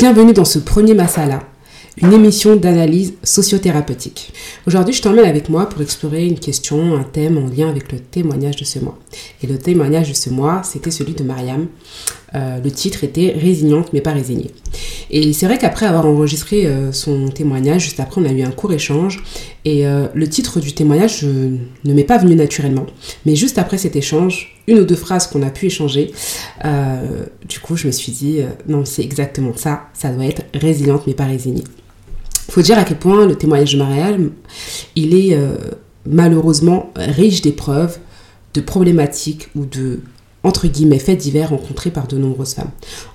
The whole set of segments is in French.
Bienvenue dans ce premier Masala, une émission d'analyse sociothérapeutique. Aujourd'hui, je t'emmène avec moi pour explorer une question, un thème en lien avec le témoignage de ce mois. Et le témoignage de ce mois, c'était celui de Mariam. Euh, le titre était Résiliente mais pas résignée. Et c'est vrai qu'après avoir enregistré euh, son témoignage, juste après, on a eu un court échange. Et euh, le titre du témoignage ne m'est pas venu naturellement. Mais juste après cet échange, une ou deux phrases qu'on a pu échanger, du coup, je me suis dit, non, c'est exactement ça. Ça doit être résiliente mais pas résignée. Il faut dire à quel point le témoignage de il est malheureusement riche d'épreuves, de problématiques ou de entre guillemets faits divers rencontrés par de nombreuses femmes.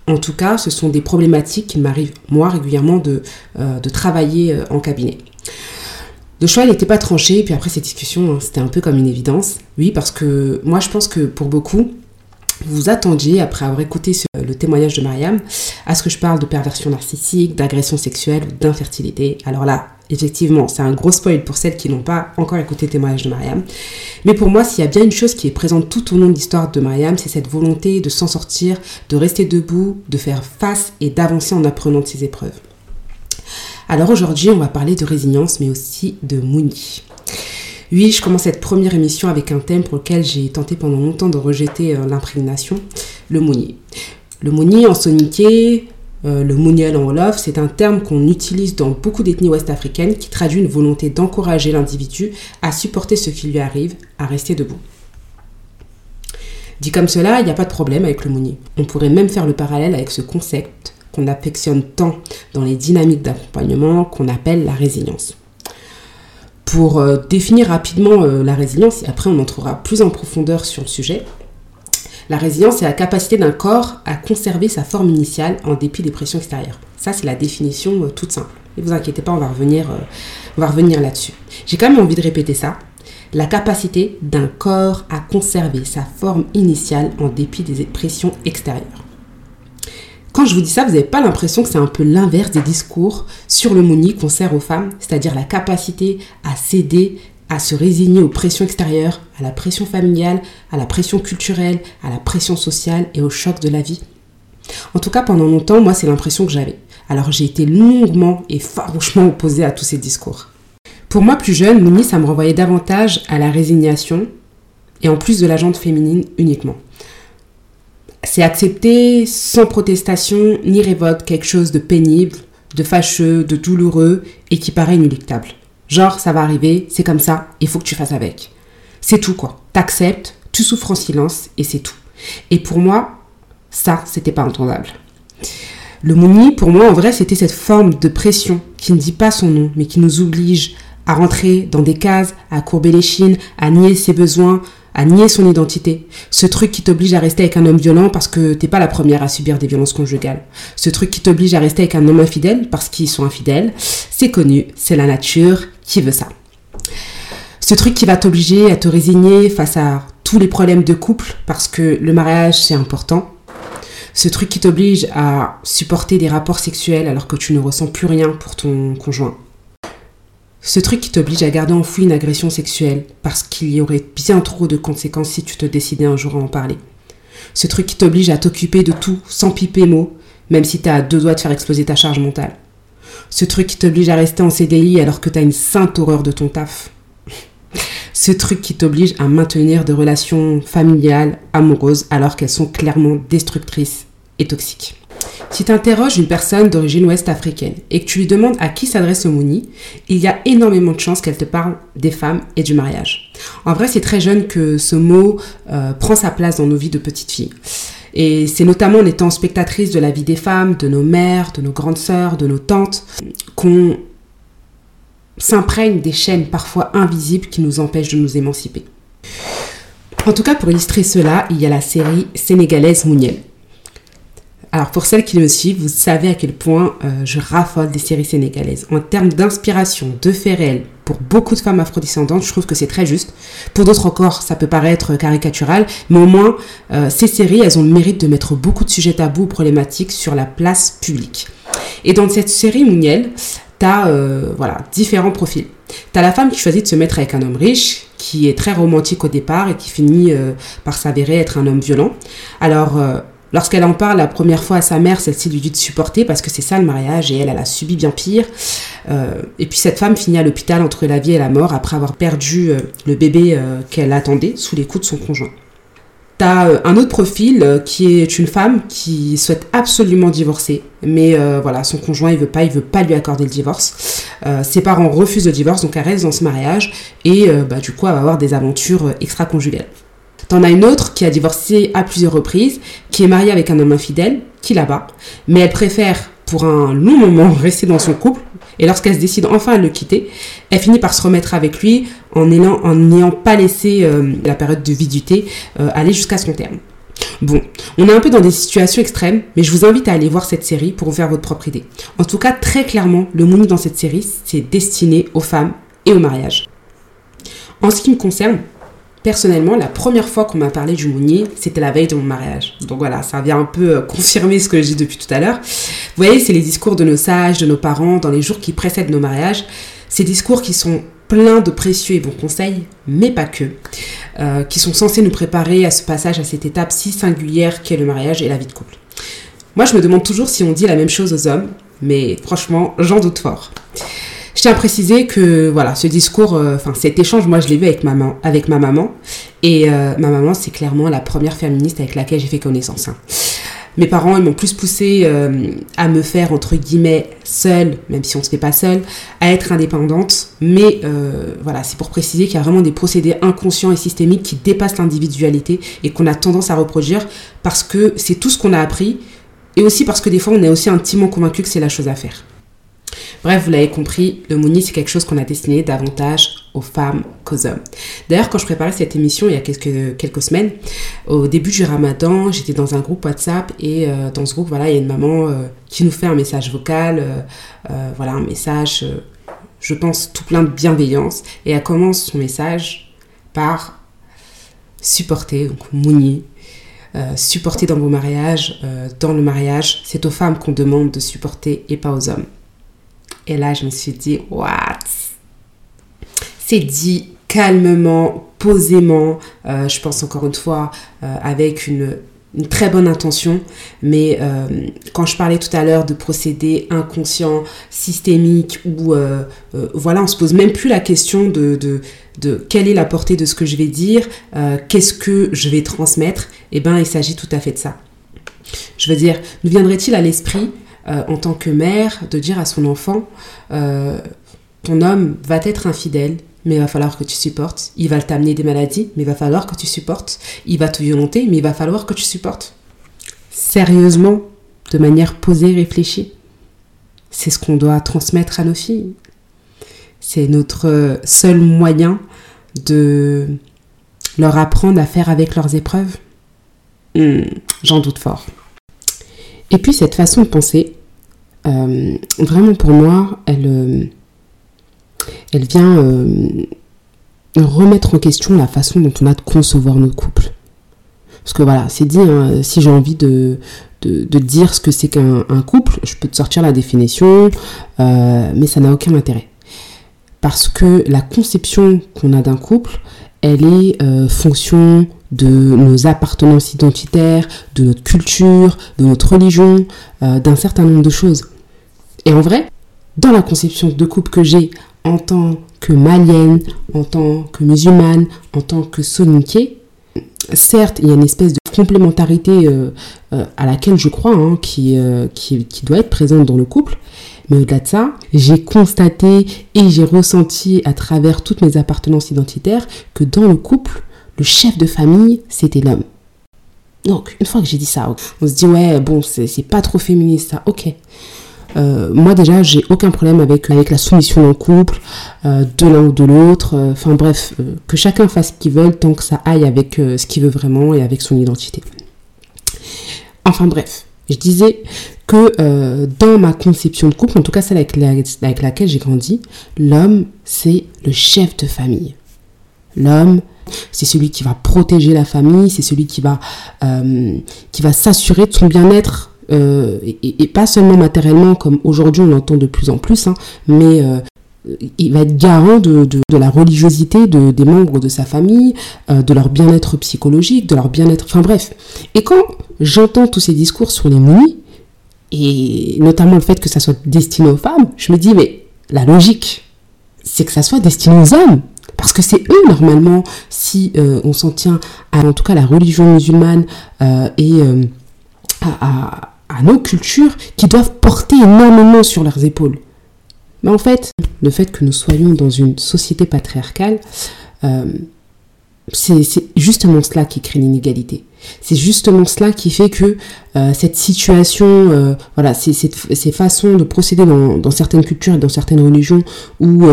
En tout cas, ce sont des problématiques qui m'arrivent moi régulièrement de, euh, travailler euh, en cabinet. Le choix n'était pas tranché, puis après cette discussion, hein, c'était un peu comme une évidence. Oui, parce que moi je pense que pour beaucoup, vous attendiez, après avoir écouté le témoignage de Mariam, à ce que je parle de perversion narcissique, d'agression sexuelle ou d'infertilité. Alors là, effectivement, c'est un gros spoil pour celles qui n'ont pas encore écouté le témoignage de Mariam. Mais pour moi, s'il y a bien une chose qui est présente tout au long de l'histoire de Mariam, c'est cette volonté de s'en sortir, de rester debout, de faire face et d'avancer en apprenant de ses épreuves. Alors aujourd'hui, on va parler de résilience, mais aussi de Mouni. Oui, je commence cette première émission avec un thème pour lequel j'ai tenté pendant longtemps de rejeter euh, l'imprégnation, le Mouni. Le Mouni en soniqué, euh, le Muniel en Wolof, c'est un terme qu'on utilise dans beaucoup d'ethnies ouest-africaines qui traduit une volonté d'encourager l'individu à supporter ce qui lui arrive, à rester debout. Dit comme cela, il n'y a pas de problème avec le Mouni. On pourrait même faire le parallèle avec ce concept qu'on affectionne tant dans les dynamiques d'accompagnement qu'on appelle la résilience. Pour euh, définir rapidement euh, la résilience, et après on entrera plus en profondeur sur le sujet, la résilience, c'est la capacité d'un corps à conserver sa forme initiale en dépit des pressions extérieures. Ça, c'est la définition euh, toute simple. Ne vous inquiétez pas, on va revenir, va revenir là-dessus. J'ai quand même envie de répéter ça. La capacité d'un corps à conserver sa forme initiale en dépit des pressions extérieures. Quand je vous dis ça, vous n'avez pas l'impression que c'est un peu l'inverse des discours sur le mouni qu'on sert aux femmes, c'est-à-dire la capacité à céder, à se résigner aux pressions extérieures, à la pression familiale, à la pression culturelle, à la pression sociale et au choc de la vie. En tout cas, pendant longtemps, moi, c'est l'impression que j'avais. Alors j'ai été longuement et farouchement opposée à tous ces discours. Pour moi, plus jeune, Mouni, ça me renvoyait davantage à la résignation et en plus de la jante féminine uniquement. C'est accepter sans protestation ni révolte quelque chose de pénible, de fâcheux, de douloureux et qui paraît inéluctable. Genre, ça va arriver, c'est comme ça, il faut que tu fasses avec. C'est tout quoi. T'acceptes, tu souffres en silence et c'est tout. Et pour moi, ça, c'était pas entendable. Le mouni, pour moi, en vrai, c'était cette forme de pression qui ne dit pas son nom, mais qui nous oblige à rentrer dans des cases, à courber les chines, à nier ses besoins, à nier son identité. Ce truc qui t'oblige à rester avec un homme violent parce que t'es pas la première à subir des violences conjugales. Ce truc qui t'oblige à rester avec un homme infidèle parce qu'ils sont infidèles. C'est connu, c'est la nature qui veut ça. Ce truc qui va t'obliger à te résigner face à tous les problèmes de couple parce que le mariage c'est important. Ce truc qui t'oblige à supporter des rapports sexuels alors que tu ne ressens plus rien pour ton conjoint. Ce truc qui t'oblige à garder enfoui une agression sexuelle parce qu'il y aurait bien trop de conséquences si tu te décidais un jour à en parler. Ce truc qui t'oblige à t'occuper de tout sans piper mot, même si t'as à deux doigts de faire exploser ta charge mentale. Ce truc qui t'oblige à rester en CDI alors que t'as une sainte horreur de ton taf. Ce truc qui t'oblige à maintenir des relations familiales, amoureuses, alors qu'elles sont clairement destructrices et toxiques. Si tu interroges une personne d'origine ouest-africaine et que tu lui demandes à qui s'adresse Mouni, il y a énormément de chances qu'elle te parle des femmes et du mariage. En vrai, c'est très jeune que ce mot euh, prend sa place dans nos vies de petites filles. Et c'est notamment en étant spectatrice de la vie des femmes, de nos mères, de nos grandes sœurs, de nos tantes, qu'on s'imprègne des chaînes parfois invisibles qui nous empêchent de nous émanciper. En tout cas, pour illustrer cela, il y a la série sénégalaise Mouniel. Alors pour celles qui me suivent, vous savez à quel point euh, je raffole des séries sénégalaises. En termes d'inspiration, de faits réels, pour beaucoup de femmes afrodescendantes, je trouve que c'est très juste. Pour d'autres encore, ça peut paraître caricatural, mais au moins, euh, ces séries, elles ont le mérite de mettre beaucoup de sujets tabous ou problématiques sur la place publique. Et dans cette série Mouniel, tu as euh, voilà, différents profils. Tu as la femme qui choisit de se mettre avec un homme riche, qui est très romantique au départ et qui finit par s'avérer être un homme violent. Alors, Lorsqu'elle en parle la première fois à sa mère, celle-ci lui dit de supporter parce que c'est ça le mariage et elle, a subi bien pire. Euh, et puis cette femme finit à l'hôpital entre la vie et la mort après avoir perdu euh, le bébé euh, qu'elle attendait sous les coups de son conjoint. T'as un autre profil qui est une femme qui souhaite absolument divorcer, mais voilà, son conjoint il veut pas, il veut pas lui accorder le divorce. ses parents refusent le divorce, donc elle reste dans ce mariage et bah, du coup elle va avoir des aventures extra-conjugales. T'en as une autre qui a divorcé à plusieurs reprises, qui est mariée avec un homme infidèle, qui la bat, mais elle préfère pour un long moment rester dans son couple, et lorsqu'elle se décide enfin à le quitter, elle finit par se remettre avec lui en n'ayant pas laissé euh, la période de viduité euh, aller jusqu'à son terme. Bon, on est un peu dans des situations extrêmes, mais je vous invite à aller voir cette série pour vous faire votre propre idée. En tout cas, très clairement, le Mouni dans cette série, c'est destiné aux femmes et au mariage. En ce qui me concerne, personnellement, la première fois qu'on m'a parlé du Mounier, c'était la veille de mon mariage. Donc voilà, ça vient un peu euh, confirmer ce que je dis depuis tout à l'heure. Vous voyez, c'est les discours de nos sages, de nos parents, dans les jours qui précèdent nos mariages. Ces discours qui sont pleins de précieux et bons conseils, mais pas que, euh, qui sont censés nous préparer à ce passage, à cette étape si singulière qu'est le mariage et la vie de couple. Moi, je me demande toujours si on dit la même chose aux hommes, mais franchement, j'en doute fort. Tiens à préciser que voilà, ce discours, euh, enfin cet échange, moi je l'ai vu avec, maman, avec ma maman. Et euh, ma maman, c'est clairement la première féministe avec laquelle j'ai fait connaissance. Hein. Mes parents, ils m'ont plus poussé euh, à me faire, entre guillemets, seule, même si on se fait pas seule, à être indépendante. Mais voilà, c'est pour préciser qu'il y a vraiment des procédés inconscients et systémiques qui dépassent l'individualité et qu'on a tendance à reproduire parce que c'est tout ce qu'on a appris et aussi parce que des fois, on est aussi intimement convaincu que c'est la chose à faire. Bref, vous l'avez compris, le Mouni, c'est quelque chose qu'on a destiné davantage aux femmes qu'aux hommes. D'ailleurs, quand je préparais cette émission il y a quelques, quelques semaines, au début du ramadan, j'étais dans un groupe WhatsApp et euh, dans ce groupe, voilà, il y a une maman euh, qui nous fait un message vocal, euh, voilà, un message, je pense, tout plein de bienveillance. Et elle commence son message par supporter, donc Mouni, supporter dans vos mariages, dans le mariage, c'est aux femmes qu'on demande de supporter et pas aux hommes. Et là, je me suis dit, what? C'est dit calmement, posément, euh, je pense encore une fois, euh, avec une, très bonne intention. Mais euh, quand je parlais tout à l'heure de procédés inconscients, systémiques, où voilà, on se pose même plus la question de, de, de, quelle est la portée de ce que je vais dire, qu'est-ce que je vais transmettre, eh bien, il s'agit tout à fait de ça. Je veux dire, nous viendrait-il à l'esprit euh, en tant que mère, de dire à son enfant, euh, ton homme va être infidèle, mais il va falloir que tu supportes. Il va t'amener des maladies, mais il va falloir que tu supportes. Il va te violenter, mais il va falloir que tu supportes. Sérieusement, de manière posée, réfléchie. C'est ce qu'on doit transmettre à nos filles. C'est notre seul moyen de leur apprendre à faire avec leurs épreuves. Hmm, j'en doute fort. Et puis cette façon de penser, euh, vraiment pour moi, elle, euh, elle vient euh, remettre en question la façon dont on a de concevoir notre couple. Parce que voilà, c'est dit, hein, si j'ai envie de, de, dire ce que c'est qu'un couple, je peux te sortir la définition, mais ça n'a aucun intérêt. Parce que la conception qu'on a d'un couple, elle est fonction de nos appartenances identitaires, de notre culture, de notre religion, d'un certain nombre de choses. Et en vrai, dans la conception de couple que j'ai en tant que malienne, en tant que musulmane, en tant que soninké, certes, il y a une espèce de complémentarité euh, euh, à laquelle je crois, hein, euh, qui, qui, doit être présente dans le couple. Mais au-delà de ça, j'ai constaté et j'ai ressenti à travers toutes mes appartenances identitaires que dans le couple, le chef de famille, c'était l'homme. Donc, une fois que j'ai dit ça, on se dit, ouais, bon, c'est pas trop féministe ça, ok. Euh, moi déjà, j'ai aucun problème avec, avec la soumission d'un couple, euh, de l'un ou de l'autre. Enfin bref, que chacun fasse ce qu'il veut tant que ça aille avec ce qu'il veut vraiment et avec son identité. Enfin bref, je disais que dans ma conception de couple, en tout cas celle avec, laquelle j'ai grandi, l'homme, c'est le chef de famille. L'homme, c'est celui qui va protéger la famille, c'est celui euh, qui va s'assurer de son bien-être, euh, et, pas seulement matériellement, comme aujourd'hui on l'entend de plus en plus, hein, mais euh, il va être garant de, de, la religiosité de, des membres de sa famille, de leur bien-être psychologique, de leur bien-être... Enfin bref. Et quand j'entends tous ces discours sur les mounis, et notamment le fait que ça soit destiné aux femmes, je me dis, mais la logique, c'est que ça soit destiné aux hommes. Parce que c'est eux, normalement, si euh, on s'en tient à, en tout cas, la religion musulmane euh, et euh, à, nos cultures, qui doivent porter énormément sur leurs épaules. Mais en fait, le fait que nous soyons dans une société patriarcale, c'est justement cela qui crée l'inégalité. C'est justement cela qui fait que cette situation, voilà, ces, ces, façons de procéder dans, dans, certaines cultures et dans certaines religions où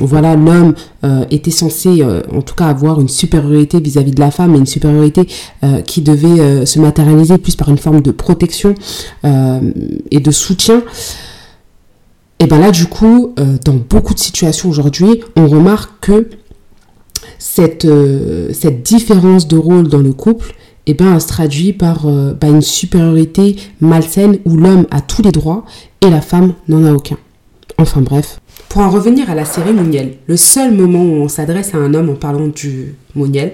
voilà, l'homme euh, était censé, euh, en tout cas, avoir une supériorité vis-à-vis de la femme, et une supériorité euh, qui devait se matérialiser plus par une forme de protection et de soutien. Et bien là, du coup, dans beaucoup de situations aujourd'hui, on remarque que cette, différence de rôle dans le couple, et ben, se traduit par bah, une supériorité malsaine où l'homme a tous les droits et la femme n'en a aucun. Enfin bref, pour en revenir à la série Mouniel, le seul moment où on s'adresse à un homme en parlant du Mouniel,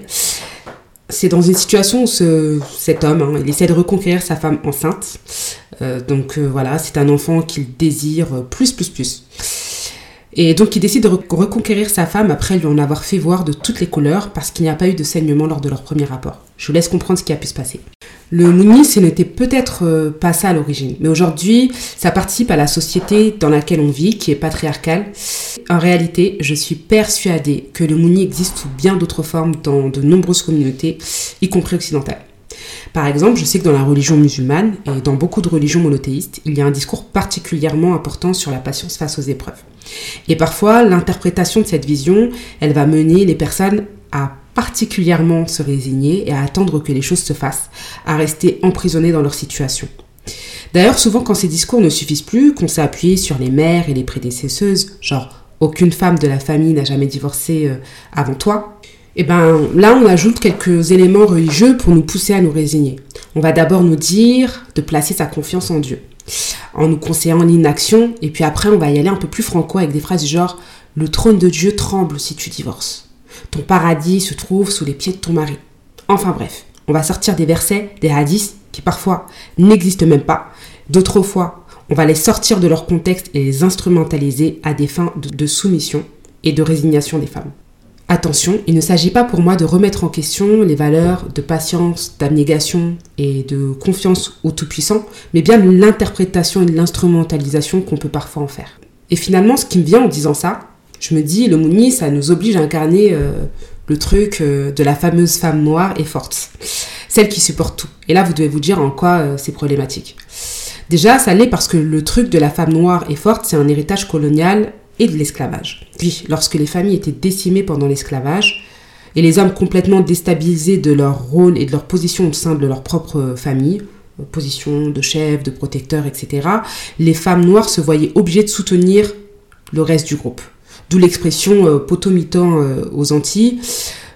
c'est dans une situation où cet homme, hein, il essaie de reconquérir sa femme enceinte. Euh, donc euh, voilà, c'est un enfant qu'il désire plus, plus, plus. Et donc il décide de reconquérir sa femme après lui en avoir fait voir de toutes les couleurs parce qu'il n'y a pas eu de saignement lors de leur premier rapport. Je vous laisse comprendre ce qui a pu se passer. Le Mouni, ce n'était peut-être euh, pas ça à l'origine, mais aujourd'hui, ça participe à la société dans laquelle on vit, qui est patriarcale. En réalité, je suis persuadée que le Mouni existe sous bien d'autres formes dans de nombreuses communautés, y compris occidentales. Par exemple, je sais que dans la religion musulmane et dans beaucoup de religions monothéistes, il y a un discours particulièrement important sur la patience face aux épreuves. Et parfois, l'interprétation de cette vision, elle va mener les personnes à particulièrement se résigner et attendre que les choses se fassent, à rester emprisonnées dans leur situation. D'ailleurs, souvent quand ces discours ne suffisent plus, qu'on s'est appuyé sur les mères et les prédécesseuses, genre aucune femme de la famille n'a jamais divorcé euh, avant toi, et eh ben là on ajoute quelques éléments religieux pour nous pousser à nous résigner. On va d'abord nous dire de placer sa confiance en Dieu, en nous conseillant l'inaction, et puis après on va y aller un peu plus franco avec des phrases du genre le trône de Dieu tremble si tu divorces. Ton paradis se trouve sous les pieds de ton mari. Enfin bref, on va sortir des versets, des hadiths qui parfois n'existent même pas. D'autres fois, on va les sortir de leur contexte et les instrumentaliser à des fins de, soumission et de résignation des femmes. Attention, il ne s'agit pas pour moi de remettre en question les valeurs de patience, d'abnégation et de confiance au Tout-Puissant, mais bien l'interprétation et l'instrumentalisation qu'on peut parfois en faire. Et finalement, ce qui me vient en disant ça, je me dis, le Mouni, ça nous oblige à incarner euh, le truc euh, de la fameuse femme noire et forte, celle qui supporte tout. Et là, vous devez vous dire en quoi euh, c'est problématique. Déjà, ça l'est parce que le truc de la femme noire et forte, c'est un héritage colonial et de l'esclavage. Puis, lorsque les familles étaient décimées pendant l'esclavage, et les hommes complètement déstabilisés de leur rôle et de leur position au sein de leur propre famille, position de chef, de protecteur, etc., les femmes noires se voyaient obligées de soutenir le reste du groupe. D'où l'expression euh, potomitan euh, aux Antilles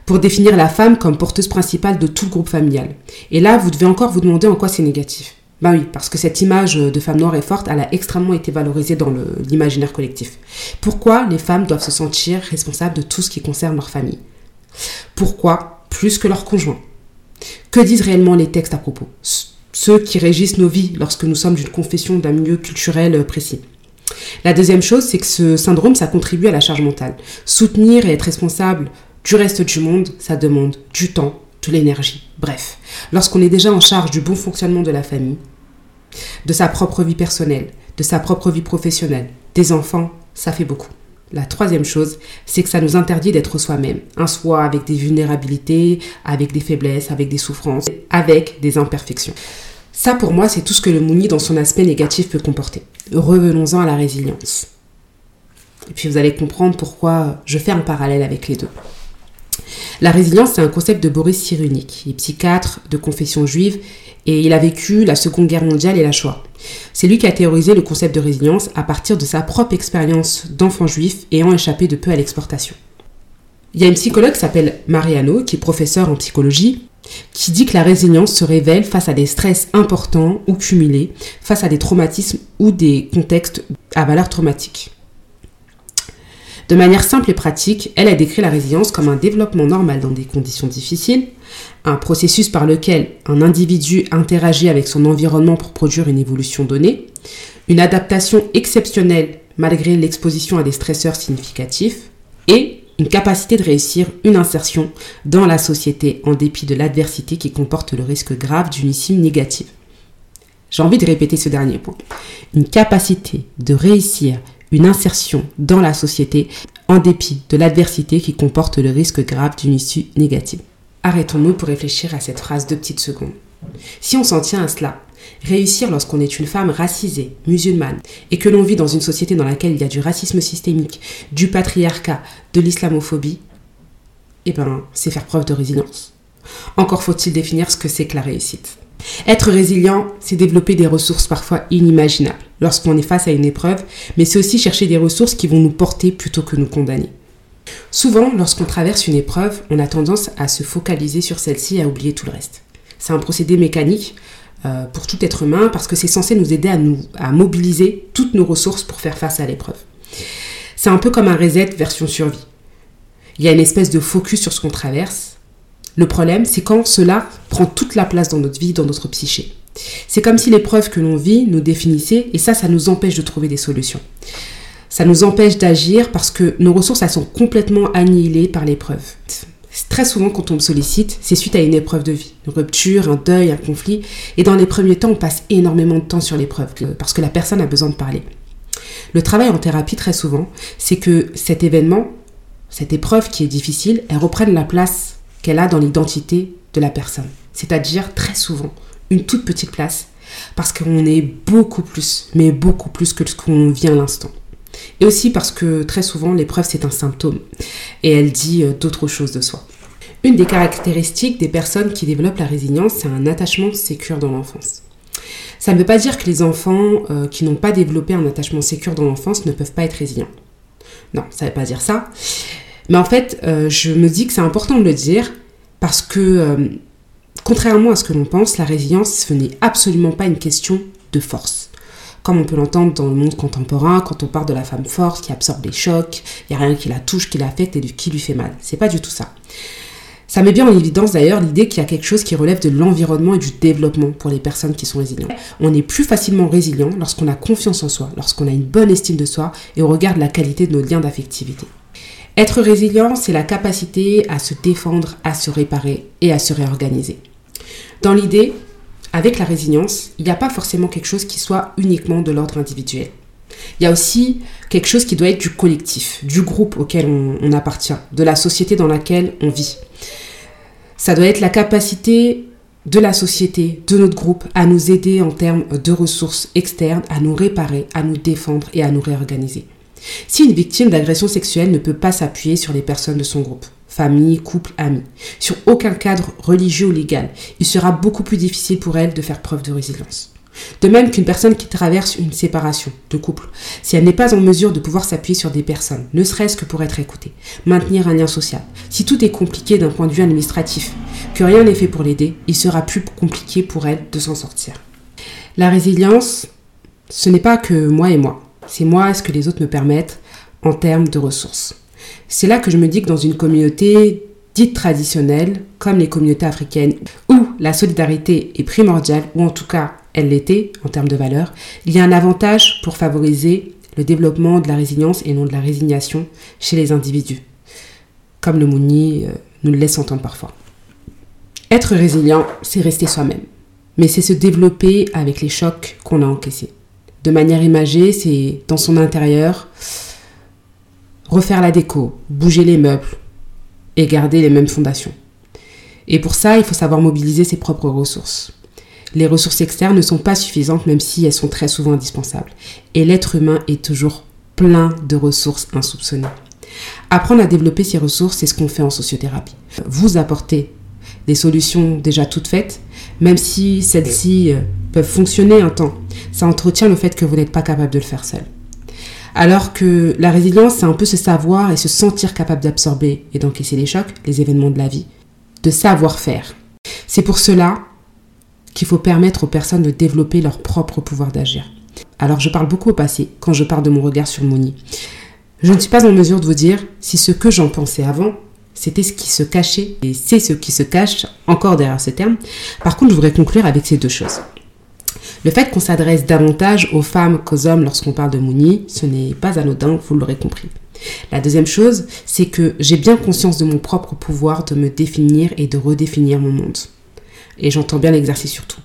pour définir la femme comme porteuse principale de tout le groupe familial. Et là, vous devez encore vous demander en quoi c'est négatif. Ben oui, parce que cette image de femme noire et forte, elle a extrêmement été valorisée dans l'imaginaire collectif. Pourquoi les femmes doivent se sentir responsables de tout ce qui concerne leur famille? Pourquoi plus que leurs conjoints Que disent réellement les textes à propos? Ceux qui régissent nos vies lorsque nous sommes d'une confession d'un milieu culturel précis. La deuxième chose, c'est que ce syndrome, ça contribue à la charge mentale. Soutenir et être responsable du reste du monde, ça demande du temps, de l'énergie. Bref, lorsqu'on est déjà en charge du bon fonctionnement de la famille, de sa propre vie personnelle, de sa propre vie professionnelle, des enfants, ça fait beaucoup. La troisième chose, c'est que ça nous interdit d'être soi-même. Un soi avec des vulnérabilités, avec des faiblesses, avec des souffrances, avec des imperfections. Ça, pour moi, c'est tout ce que le Mouni, dans son aspect négatif, peut comporter. Revenons-en à la résilience. Et puis vous allez comprendre pourquoi je fais un parallèle avec les deux. La résilience, c'est un concept de Boris Cyrulnik, il est psychiatre de confession juive et il a vécu la Seconde Guerre mondiale et la Shoah. C'est lui qui a théorisé le concept de résilience à partir de sa propre expérience d'enfant juif ayant échappé de peu à l'exportation. Il y a une psychologue qui s'appelle Mariano, qui est professeure en psychologie, qui dit que la résilience se révèle face à des stress importants ou cumulés, face à des traumatismes ou des contextes à valeur traumatique. De manière simple et pratique, elle a décrit la résilience comme un développement normal dans des conditions difficiles, un processus par lequel un individu interagit avec son environnement pour produire une évolution donnée, une adaptation exceptionnelle malgré l'exposition à des stresseurs significatifs, et une capacité de réussir une insertion dans la société en dépit de l'adversité qui comporte le risque grave d'une issue négative. J'ai envie de répéter ce dernier point. Une capacité de réussir une insertion dans la société en dépit de l'adversité qui comporte le risque grave d'une issue négative. Arrêtons-nous pour réfléchir à cette phrase de petites secondes. Si on s'en tient à cela, réussir lorsqu'on est une femme racisée, musulmane, et que l'on vit dans une société dans laquelle il y a du racisme systémique, du patriarcat, de l'islamophobie, eh ben, c'est faire preuve de résilience. Encore faut-il définir ce que c'est que la réussite. Être résilient, c'est développer des ressources parfois inimaginables lorsqu'on est face à une épreuve, mais c'est aussi chercher des ressources qui vont nous porter plutôt que nous condamner. Souvent, lorsqu'on traverse une épreuve, on a tendance à se focaliser sur celle-ci et à oublier tout le reste. C'est un procédé mécanique euh, pour tout être humain parce que c'est censé nous aider à, nous, à mobiliser toutes nos ressources pour faire face à l'épreuve. C'est un peu comme un reset version survie. Il y a une espèce de focus sur ce qu'on traverse le problème, c'est quand cela prend toute la place dans notre vie, dans notre psyché. C'est comme si l'épreuve que l'on vit nous définissait et ça, ça nous empêche de trouver des solutions. Ça nous empêche d'agir parce que nos ressources, elles sont complètement annihilées par l'épreuve. Très souvent, quand on me sollicite, c'est suite à une épreuve de vie, une rupture, un deuil, un conflit. Et dans les premiers temps, on passe énormément de temps sur l'épreuve parce que la personne a besoin de parler. Le travail en thérapie, très souvent, c'est que cet événement, cette épreuve qui est difficile, elle reprenne la place qu'elle a dans l'identité de la personne. C'est-à-dire très souvent une toute petite place parce qu'on est beaucoup plus, mais beaucoup plus que ce qu'on vit à l'instant. Et aussi parce que très souvent l'épreuve c'est un symptôme et elle dit euh, d'autres choses de soi. Une des caractéristiques des personnes qui développent la résilience, c'est un attachement sécure dans l'enfance. Ça ne veut pas dire que les enfants euh, qui n'ont pas développé un attachement sécure dans l'enfance ne peuvent pas être résilients. Non, ça ne veut pas dire ça. Mais en fait, euh, je me dis que c'est important de le dire parce que, euh, contrairement à ce que l'on pense, la résilience, ce n'est absolument pas une question de force. Comme on peut l'entendre dans le monde contemporain, quand on parle de la femme forte qui absorbe les chocs, il n'y a rien qui la touche, qui l'affecte et qui lui fait mal. C'est pas du tout ça. Ça met bien en évidence d'ailleurs l'idée qu'il y a quelque chose qui relève de l'environnement et du développement pour les personnes qui sont résilientes. On est plus facilement résilient lorsqu'on a confiance en soi, lorsqu'on a une bonne estime de soi et on regarde la qualité de nos liens d'affectivité. Être résilient, c'est la capacité à se défendre, à se réparer et à se réorganiser. Dans l'idée, avec la résilience, il n'y a pas forcément quelque chose qui soit uniquement de l'ordre individuel. Il y a aussi quelque chose qui doit être du collectif, du groupe auquel on, appartient, de la société dans laquelle on vit. Ça doit être la capacité de la société, de notre groupe, à nous aider en termes de ressources externes, à nous réparer, à nous défendre et à nous réorganiser. Si une victime d'agression sexuelle ne peut pas s'appuyer sur les personnes de son groupe, famille, couple, amis, sur aucun cadre religieux ou légal, il sera beaucoup plus difficile pour elle de faire preuve de résilience. De même qu'une personne qui traverse une séparation de couple, si elle n'est pas en mesure de pouvoir s'appuyer sur des personnes, ne serait-ce que pour être écoutée, maintenir un lien social, si tout est compliqué d'un point de vue administratif, que rien n'est fait pour l'aider, il sera plus compliqué pour elle de s'en sortir. La résilience, ce n'est pas que moi et moi. C'est moi ce que les autres me permettent en termes de ressources. C'est là que je me dis que dans une communauté dite traditionnelle, comme les communautés africaines, où la solidarité est primordiale, ou en tout cas elle l'était en termes de valeur, il y a un avantage pour favoriser le développement de la résilience et non de la résignation chez les individus, comme le Mouni euh, nous le laisse entendre parfois. Être résilient, c'est rester soi-même, mais c'est se développer avec les chocs qu'on a encaissés. De manière imagée, c'est dans son intérieur, refaire la déco, bouger les meubles et garder les mêmes fondations. Et pour ça, il faut savoir mobiliser ses propres ressources. Les ressources externes ne sont pas suffisantes même si elles sont très souvent indispensables. Et l'être humain est toujours plein de ressources insoupçonnées. Apprendre à développer ces ressources, c'est ce qu'on fait en sociothérapie. Vous apportez des solutions déjà toutes faites, même si celles-ci euh, peuvent fonctionner un temps. Ça entretient le fait que vous n'êtes pas capable de le faire seul. Alors que la résilience, c'est un peu se savoir et se sentir capable d'absorber et d'encaisser les chocs, les événements de la vie, de savoir faire. C'est pour cela qu'il faut permettre aux personnes de développer leur propre pouvoir d'agir. Alors je parle beaucoup au passé quand je parle de mon regard sur Mouni. Je ne suis pas en mesure de vous dire si ce que j'en pensais avant, c'était ce qui se cachait et c'est ce qui se cache encore derrière ce terme. Par contre, je voudrais conclure avec ces deux choses. Le fait qu'on s'adresse davantage aux femmes qu'aux hommes lorsqu'on parle de Mouni, ce n'est pas anodin, vous l'aurez compris. La deuxième chose, c'est que j'ai bien conscience de mon propre pouvoir de me définir et de redéfinir mon monde. Et j'entends bien l'exercice surtout.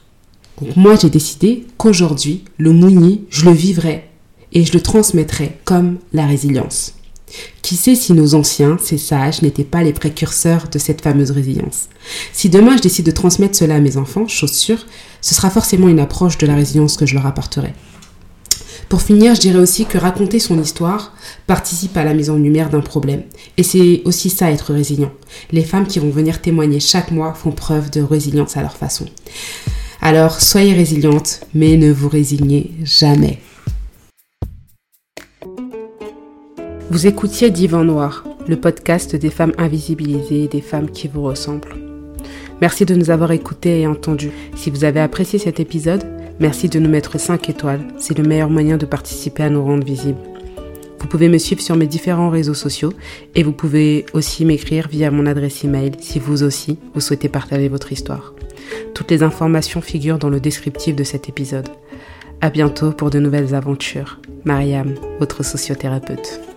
Donc moi, j'ai décidé qu'aujourd'hui, le Mouni, je le vivrai et je le transmettrai comme la résilience. Qui sait si nos anciens, ces sages, n'étaient pas les précurseurs de cette fameuse résilience Si demain je décide de transmettre cela à mes enfants, chose sûre, ce sera forcément une approche de la résilience que je leur apporterai. Pour finir, je dirais aussi que raconter son histoire participe à la mise en lumière d'un problème. Et c'est aussi ça être résilient. Les femmes qui vont venir témoigner chaque mois font preuve de résilience à leur façon. Alors soyez résilientes, mais ne vous résignez jamais. Vous écoutiez Divan Noir, le podcast des femmes invisibilisées et des femmes qui vous ressemblent. Merci de nous avoir écoutés et entendus. Si vous avez apprécié cet épisode, merci de nous mettre 5 étoiles. C'est le meilleur moyen de participer à nous rendre visibles. Vous pouvez me suivre sur mes différents réseaux sociaux et vous pouvez aussi m'écrire via mon adresse email si vous aussi vous souhaitez partager votre histoire. Toutes les informations figurent dans le descriptif de cet épisode. À bientôt pour de nouvelles aventures. Mariam, votre sociothérapeute.